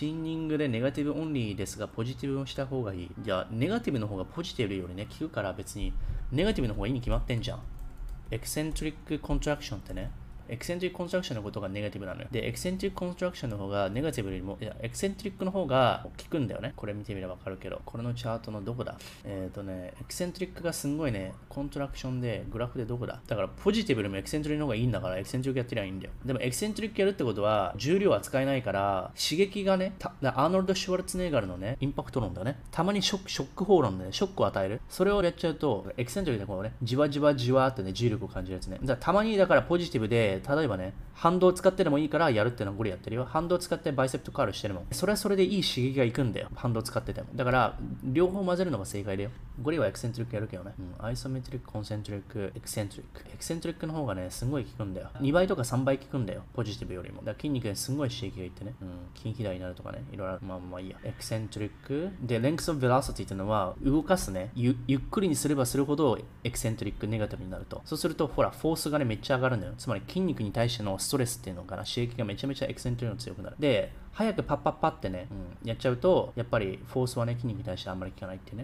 シーニングでネガティブオンリーですが、ポジティブをした方がいい。じゃあ、ネガティブの方がポジティブよりね、効くから別に、ネガティブの方がいいに決まってんじゃん。エクセントリックコントラクションってね、エクセントリックコンストラクションのことがネガティブなのよ。で、エクセントリックコンストラクションの方がネガティブよりも、いや、エクセントリックの方が効くんだよね。これ見てみればわかるけど、これのチャートのどこだ？えっ、ー、とね、エクセントリックがすんごいね、コントラクションで、グラフでどこだ？だから、ポジティブよりもエクセントリックの方がいいんだから、エクセントリックやってりゃいいんだよ。でも、エクセントリックやるってことは、重量は使えないから、刺激がね、アーノルド・シュワルツネーガルのね、インパクト論だね。たまにショック、ショック法論でね、ショックを与える。それをやっちゃうと、エクセントリックでこうね、じわじわじわってね、重力を感じるやつね。だからたまにだからポジティブで、例えばね、反動使ってでもいいからやるっていうのはこれやってるよ。反動使ってバイセプトカールしてるもん。それはそれでいい刺激がいくんだよ。反動使ってても。だから、両方混ぜるのが正解だよ。ゴリはエクセントリックやるけどね。うん、アイソメトリック、コンセントリック、エクセントリック。エクセントリックの方がね、すごい効くんだよ。2倍とか3倍効くんだよ。ポジティブよりも。だから筋肉にすごい刺激がいってね。うん、筋肥大になるとかね。いろいろまあまあいいや。 eccentric。で、 lengths of velocity っていうのは、動かすね。ゆゆっくりにすればするほど、 eccentric ネガティブになると。そうすると、ほら、フォースがね、めっちゃ上がるんだよ。つまり筋筋肉に対してのストレスっていうのかな、刺激がめちゃめちゃ eccentric の強くなる。で、早くパッパッパってね、うん、やっちゃうと、やっぱりフォースはね、筋肉に対してあんまり効かないっていうね。